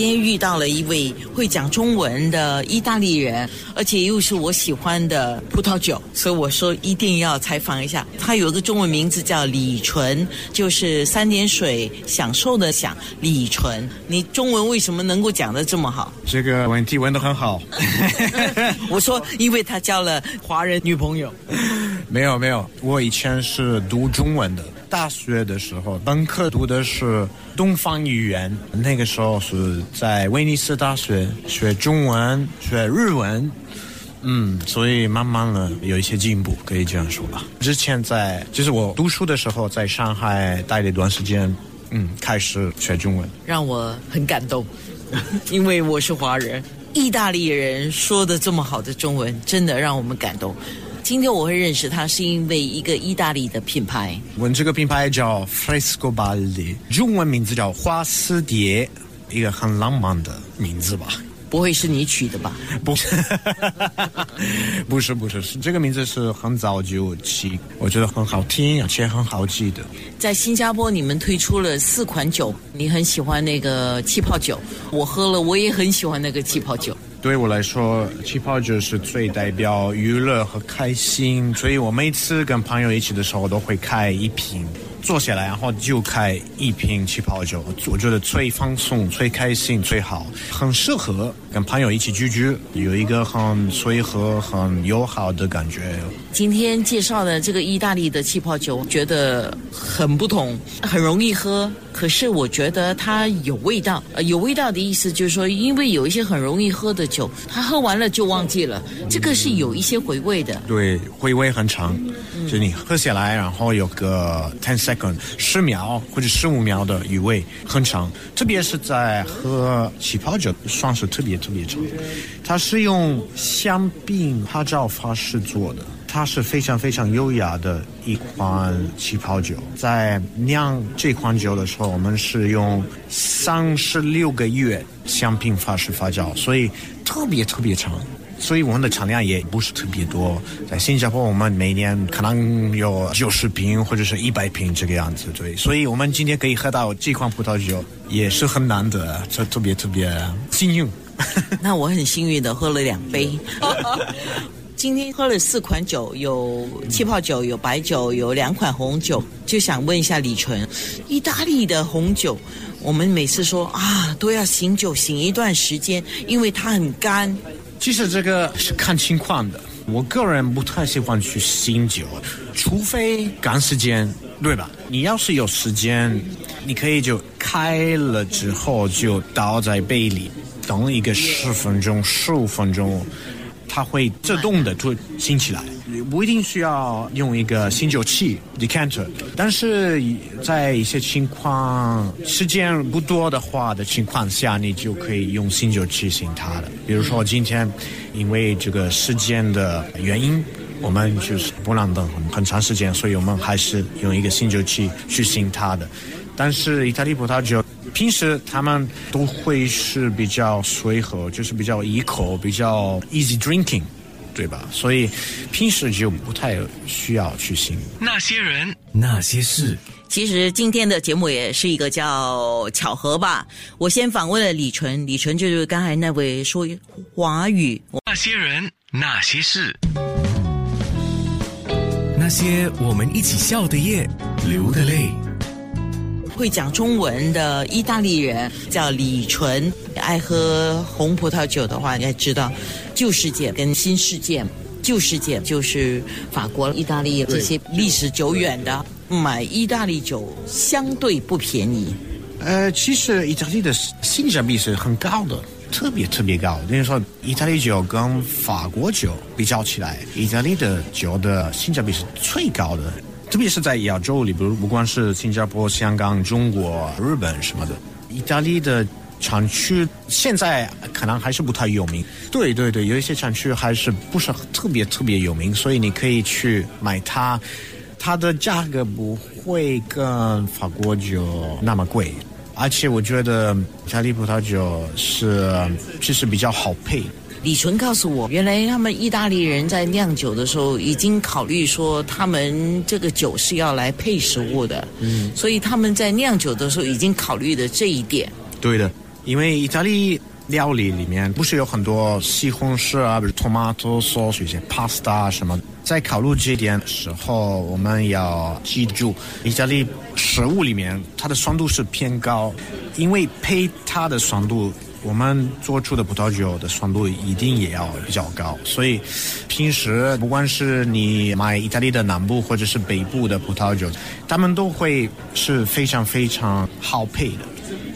今天遇到了一位会讲中文的意大利人，而且又是我喜欢的葡萄酒，所以我说一定要采访一下。他有个中文名字叫李纯，就是三点水享受的享李纯。你中文为什么能够讲得这么好？这个问题问得很好。我说，因为他交了华人女朋友。没有没有，我以前是读中文的，大学的时候本科读的是东方语言，那个时候是在威尼斯大学学中文、学日文，嗯，所以慢慢的有一些进步，可以这样说吧。之前在就是我读书的时候，在上海待了一段时间，嗯，开始学中文，让我很感动，因为我是华人，意大利人说的这么好的中文，真的让我们感动。今天我会认识他，是因为一个意大利的品牌。我们这个品牌叫 Frescobaldi，中文名字叫花丝蝶，一个很浪漫的名字吧？不会是你取的吧？不是，不是，不是，是这个名字是很早就起，我觉得很好听，而且很好记的。在新加坡，你们推出了四款酒，你很喜欢那个气泡酒，我喝了，我也很喜欢那个气泡酒。对我来说，气泡酒是最代表娱乐和开心，所以我每次跟朋友一起的时候，都会开一瓶。坐下来，然后就开一瓶气泡酒，我觉得最放松、最开心、最好，很适合跟朋友一起聚聚，有一个很随和、很友好的感觉。今天介绍的这个意大利的气泡酒，觉得很不同，很容易喝，可是我觉得它有味道。呃，有味道的意思就是说，因为有一些很容易喝的酒，它喝完了就忘记了，这个是有一些回味的。对，回味很长，就你喝下来，然后有个 ten second 十秒或者十五秒的余味很长，特别是在喝气泡酒，算是特别特别长。它是用香槟拍照方式做的。它是非常非常优雅的一款气泡酒，在酿这款酒的时候，我们是用三十六个月香槟法式发酵，所以特别特别长，所以我们的产量也不是特别多。在新加坡，我们每年可能有九十瓶或者是一百瓶这个样子，对。所以我们今天可以喝到这款葡萄酒，也是很难得，这特别特别幸运。那我很幸运的喝了两杯。今天喝了四款酒，有气泡酒，有白酒，有两款红酒。就想问一下李纯，意大利的红酒，我们每次说啊都要醒酒醒一段时间，因为它很干。其实这个是看情况的，我个人不太喜欢去醒酒，除非赶时间，对吧？你要是有时间，你可以就开了之后就倒在杯里，等一个十分钟、十五分钟。它会自动的就醒起来，不一定需要用一个醒酒器 decanter，但是在一些情况时间不多的话的情况下，你就可以用醒酒器醒它的。比如说今天因为这个时间的原因，我们就是不能等很很长时间，所以我们还是用一个醒酒器去醒它的。但是意大利葡萄酒。平时他们都会是比较随和，就是比较一口，比较 easy drinking，对吧？所以平时就不太需要去醒。那些人，那些事。其实今天的节目也是一个叫巧合吧。我先访问了李纯，李纯就是刚才那位说华语。那些人，那些事，那些我们一起笑的夜，流的泪。会讲中文的意大利人叫李纯，爱喝红葡萄酒的话，应该知道旧世界跟新世界。旧世界就是法国、意大利这些历史久远的，买意大利酒相对不便宜。呃，其实意大利的性价比是很高的，特别特别高。等于说，意大利酒跟法国酒比较起来，意大利的酒的性价比是最高的。特别是在亚洲里，比如不光是新加坡、香港、中国、日本什么的，意大利的产区现在可能还是不太有名。对对对，有一些产区还是不是特别特别有名，所以你可以去买它，它的价格不会跟法国酒那么贵，而且我觉得意大利葡萄酒是其实比较好配。李纯告诉我，原来他们意大利人在酿酒的时候已经考虑说，他们这个酒是要来配食物的，嗯，所以他们在酿酒的时候已经考虑了这一点。对的，因为意大利料理里面不是有很多西红柿啊，比如 tomato sauce 一些 pasta 啊什么，在考虑这一点的时候，我们要记住，意大利食物里面它的酸度是偏高，因为配它的酸度。我们做出的葡萄酒的酸度一定也要比较高，所以平时不管是你买意大利的南部或者是北部的葡萄酒，他们都会是非常非常好配的。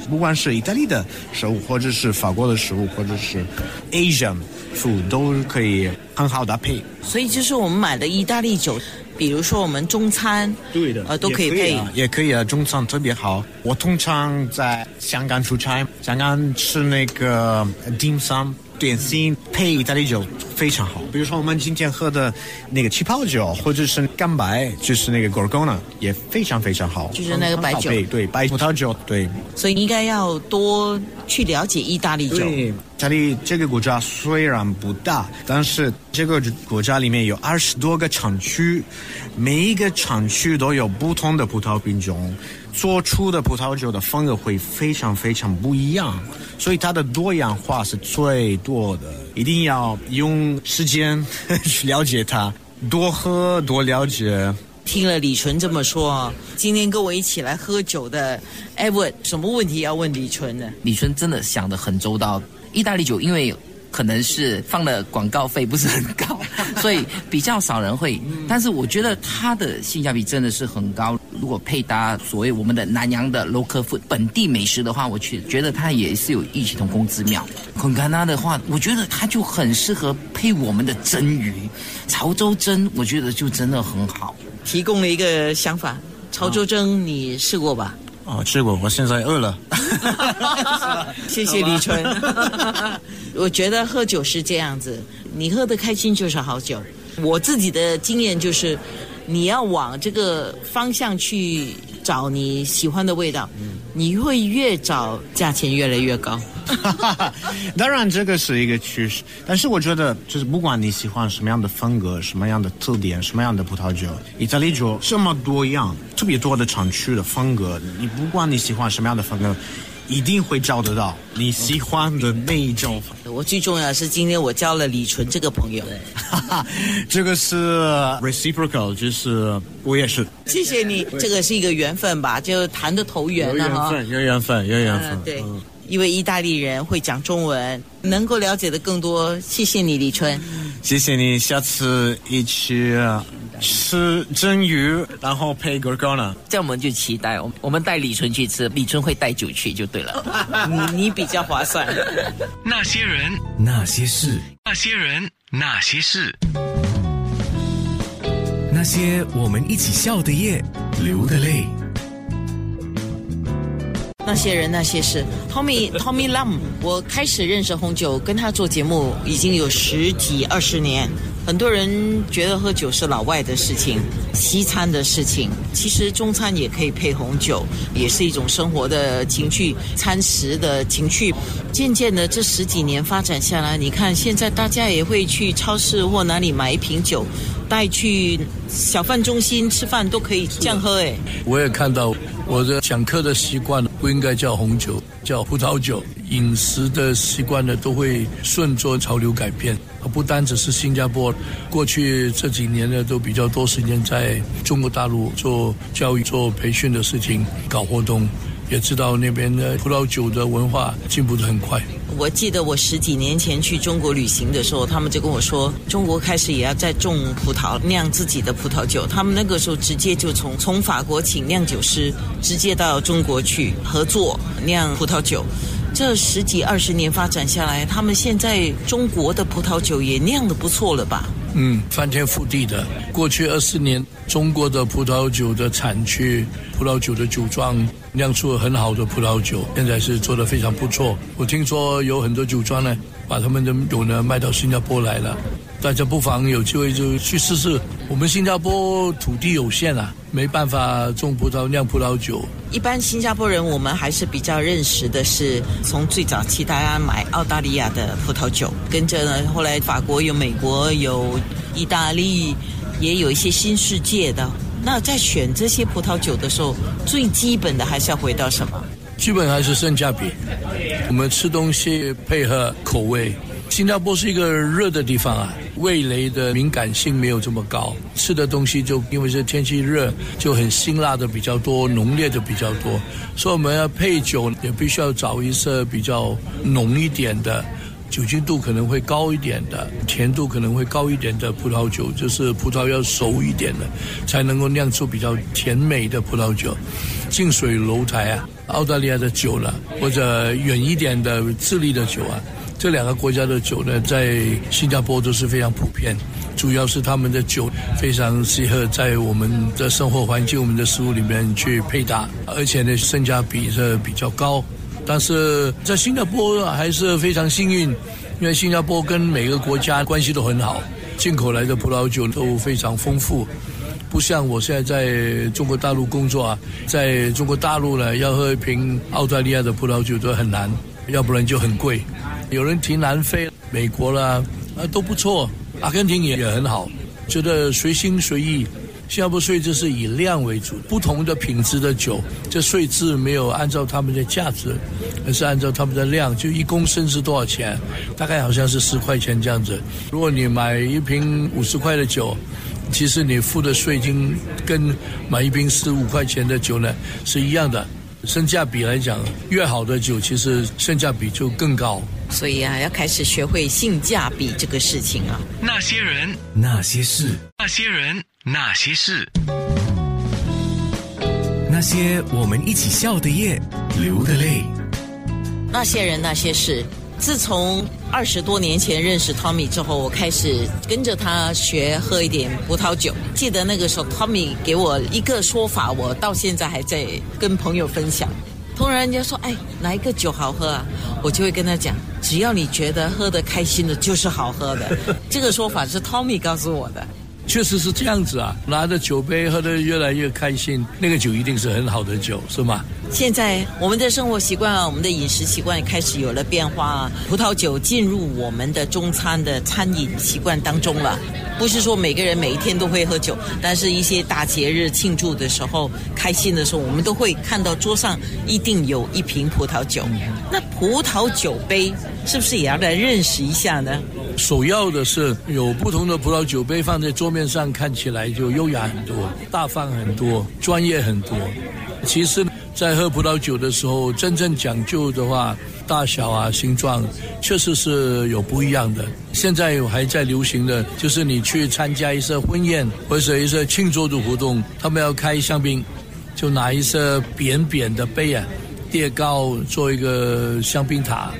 不管是意大利的食物，或者是法国的食物，或者是 Asian food，都可以很好搭配。所以就是我们买的意大利酒，比如说我们中餐，对的，呃，都可以配，也可以啊，中餐特别好。我通常在香港出差，香港吃那个 dim sum 点心配意大利酒非常好。比如说我们今天喝的那个气泡酒，或者是干白，就是那个 Gorgona，也非常非常好。就是那个白酒，对白葡萄酒，对。所以应该要多去了解意大利酒。对，意大利这个国家虽然不大，但是这个国家里面有二十多个产区，每一个产区都有不同的葡萄品种，做出的葡萄酒的风格会非常非常不一样，所以它的多样化是最多的。一定要用时间去了解它，多喝多了解。听了李纯这么说，今天跟我一起来喝酒的艾文什么问题要问李纯呢？李纯真的想得很周到。意大利酒因为可能是放的广告费不是很高，所以比较少人会。但是我觉得它的性价比真的是很高。如果配搭所谓我们的南洋的 local food 本地美食的话，我去觉得它也是有异曲同工之妙。孔干拉的话，我觉得它就很适合配我们的蒸鱼，潮州蒸，我觉得就真的很好。提供了一个想法，潮州蒸你试过吧？哦，吃过，我现在饿了。谢谢李春。我觉得喝酒是这样子，你喝得开心就是好酒。我自己的经验就是，你要往这个方向去找你喜欢的味道，你会越找价钱越来越高。当然，这个是一个趋势，但是我觉得，就是不管你喜欢什么样的风格、什么样的特点、什么样的葡萄酒，意大利酒这么多样、特别多的产区的风格，你不管你喜欢什么样的风格，一定会找得到你喜欢的那一种。我最重要是今天我交了李纯这个朋友，这个是 reciprocal，就是我也是。谢谢你，这个是一个缘分吧，就谈的投缘了哈。有缘分，有缘分，有缘分。对。一位意大利人会讲中文，能够了解的更多。谢谢你，李春。谢谢你，下次一起吃蒸鱼，然后配 gorgona。这样我们就期待，我我们带李春去吃，李春会带酒去就对了。你你比较划算。那些人，那些事，那些人，那些事，那些我们一起笑的夜，流的泪。那些人那些事，Tommy Tommy Lam，我开始认识红酒，跟他做节目已经有十几二十年。很多人觉得喝酒是老外的事情，西餐的事情。其实中餐也可以配红酒，也是一种生活的情趣、餐食的情趣。渐渐的，这十几年发展下来，你看现在大家也会去超市或哪里买一瓶酒，带去小贩中心吃饭都可以这样喝。哎，我也看到。我的讲课的习惯了不应该叫红酒，叫葡萄酒。饮食的习惯呢，都会顺着潮流改变。不单只是新加坡，过去这几年呢，都比较多时间在中国大陆做教育、做培训的事情，搞活动。也知道那边的葡萄酒的文化进步的很快。我记得我十几年前去中国旅行的时候，他们就跟我说，中国开始也要在种葡萄，酿自己的葡萄酒。他们那个时候直接就从从法国请酿酒师，直接到中国去合作酿葡萄酒。这十几二十年发展下来，他们现在中国的葡萄酒也酿的不错了吧？嗯，翻天覆地的。过去二十年，中国的葡萄酒的产区、葡萄酒的酒庄酿出了很好的葡萄酒，现在是做得非常不错。我听说有很多酒庄呢，把他们的酒呢卖到新加坡来了，大家不妨有机会就去试试。我们新加坡土地有限啊，没办法种葡萄酿葡萄酒。一般新加坡人，我们还是比较认识的是从最早期大家买澳大利亚的葡萄酒，跟着呢，后来法国有、美国有、意大利，也有一些新世界的。那在选这些葡萄酒的时候，最基本的还是要回到什么？基本还是性价比。我们吃东西配合口味。新加坡是一个热的地方啊，味蕾的敏感性没有这么高，吃的东西就因为是天气热，就很辛辣的比较多，浓烈的比较多，所以我们要配酒也必须要找一些比较浓一点的。酒精度可能会高一点的，甜度可能会高一点的葡萄酒，就是葡萄要熟一点的，才能够酿出比较甜美的葡萄酒。近水楼台啊，澳大利亚的酒了，或者远一点的智利的酒啊，这两个国家的酒呢，在新加坡都是非常普遍。主要是他们的酒非常适合在我们的生活环境、我们的食物里面去配搭，而且呢，性价比是比较高。但是在新加坡还是非常幸运，因为新加坡跟每个国家关系都很好，进口来的葡萄酒都非常丰富，不像我现在在中国大陆工作啊，在中国大陆呢，要喝一瓶澳大利亚的葡萄酒都很难，要不然就很贵。有人提南非、美国啦，啊都不错，阿根廷也也很好，觉得随心随意。新加坡税制是以量为主，不同的品质的酒，这税制没有按照他们的价值，而是按照他们的量，就一公升是多少钱，大概好像是十块钱这样子。如果你买一瓶五十块的酒，其实你付的税金跟买一瓶十五块钱的酒呢是一样的。性价比来讲，越好的酒其实性价比就更高。所以啊，要开始学会性价比这个事情啊。那些人，那些事，那些人，那些事，那些我们一起笑的夜，流的泪。那些人那些事。自从二十多年前认识 Tommy 之后，我开始跟着他学喝一点葡萄酒。记得那个时候，Tommy 给我一个说法，我到现在还在跟朋友分享。突然人家说：“哎，哪一个酒好喝啊？”我就会跟他讲：“只要你觉得喝得开心的，就是好喝的。”这个说法是 Tommy 告诉我的。确实是这样子啊，拿着酒杯喝得越来越开心，那个酒一定是很好的酒，是吗？现在我们的生活习惯啊，我们的饮食习惯开始有了变化，葡萄酒进入我们的中餐的餐饮习惯当中了。不是说每个人每一天都会喝酒，但是一些大节日庆祝的时候、开心的时候，我们都会看到桌上一定有一瓶葡萄酒。那葡萄酒杯是不是也要来认识一下呢？首要的是有不同的葡萄酒杯放在桌面上，看起来就优雅很多、大方很多、专业很多。其实，在喝葡萄酒的时候，真正讲究的话，大小啊、形状，确实是有不一样的。现在有还在流行的，就是你去参加一些婚宴或者一些庆祝的活动，他们要开香槟，就拿一些扁扁的杯啊，叠高做一个香槟塔，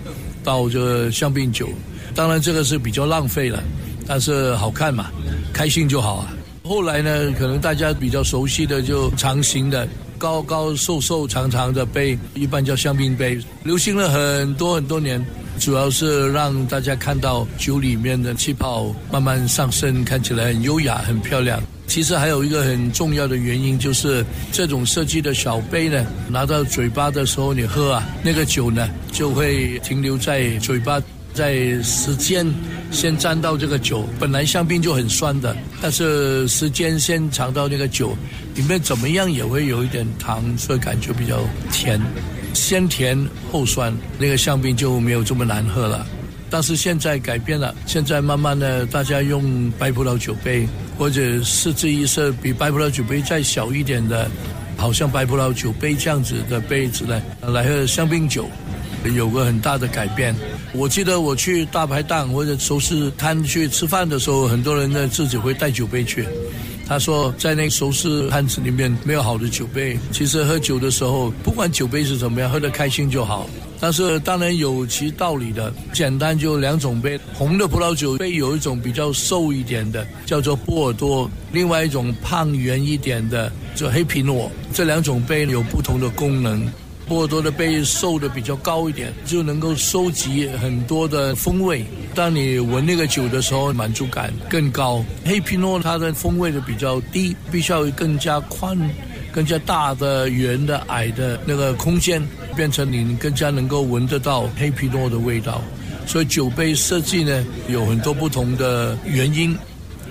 倒着香槟酒。当然，这个是比较浪费了，但是好看嘛，开心就好啊。后来呢，可能大家比较熟悉的就长形的、高高瘦瘦长长的杯，一般叫香槟杯，流行了很多很多年，主要是让大家看到酒里面的气泡慢慢上升，看起来很优雅、很漂亮。其实还有一个很重要的原因，就是这种设计的小杯呢，拿到嘴巴的时候你喝啊，那个酒呢就会停留在嘴巴。在时间先沾到这个酒，本来香槟就很酸的，但是时间先尝到那个酒，里面怎么样也会有一点糖，所以感觉比较甜，先甜后酸，那个香槟就没有这么难喝了。但是现在改变了，现在慢慢的大家用白葡萄酒杯，或者设置一些比白葡萄酒杯再小一点的，好像白葡萄酒杯这样子的杯子呢，来喝香槟酒。有个很大的改变。我记得我去大排档或者熟食摊去吃饭的时候，很多人呢自己会带酒杯去。他说，在那个熟食摊子里面没有好的酒杯。其实喝酒的时候，不管酒杯是怎么样，喝得开心就好。但是当然有其道理的，简单就两种杯，红的葡萄酒杯有一种比较瘦一点的，叫做波尔多；另外一种胖圆一点的，叫黑皮诺。这两种杯有不同的功能。波尔多的杯瘦的比较高一点，就能够收集很多的风味。当你闻那个酒的时候，满足感更高。黑皮诺它的风味的比较低，必须要更加宽、更加大的圆的矮的那个空间，变成你更加能够闻得到黑皮诺的味道。所以酒杯设计呢，有很多不同的原因。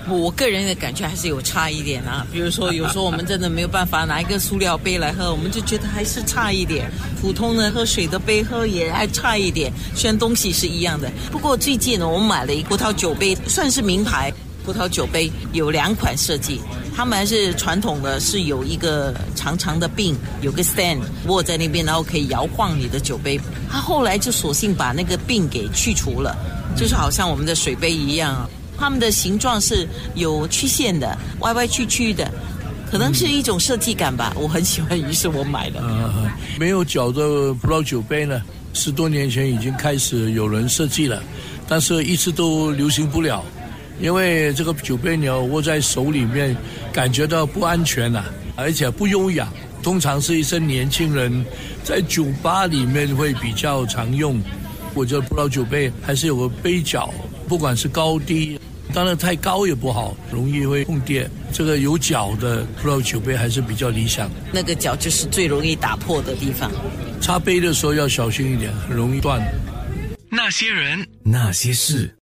我个人的感觉还是有差一点啊。比如说，有时候我们真的没有办法拿一个塑料杯来喝，我们就觉得还是差一点。普通的喝水的杯喝也还差一点，虽然东西是一样的。不过最近呢，我们买了一葡萄酒杯，算是名牌葡萄酒杯，有两款设计。他们还是传统的，是有一个长长的柄，有个 stand 握在那边，然后可以摇晃你的酒杯。他后来就索性把那个柄给去除了，就是好像我们的水杯一样。它们的形状是有曲线的，歪歪曲曲的，可能是一种设计感吧。我很喜欢，于是我买了。啊，没有脚的葡萄酒杯呢，十多年前已经开始有人设计了，但是一直都流行不了，因为这个酒杯你要握在手里面，感觉到不安全呐、而且不优雅。通常是一些年轻人在酒吧里面会比较常用。我觉得葡萄酒杯还是有个杯脚，不管是高低，当然太高也不好，容易会碰跌。这个有脚的葡萄酒杯还是比较理想。那个角就是最容易打破的地方。插杯的时候要小心一点，很容易断。那些人，那些事。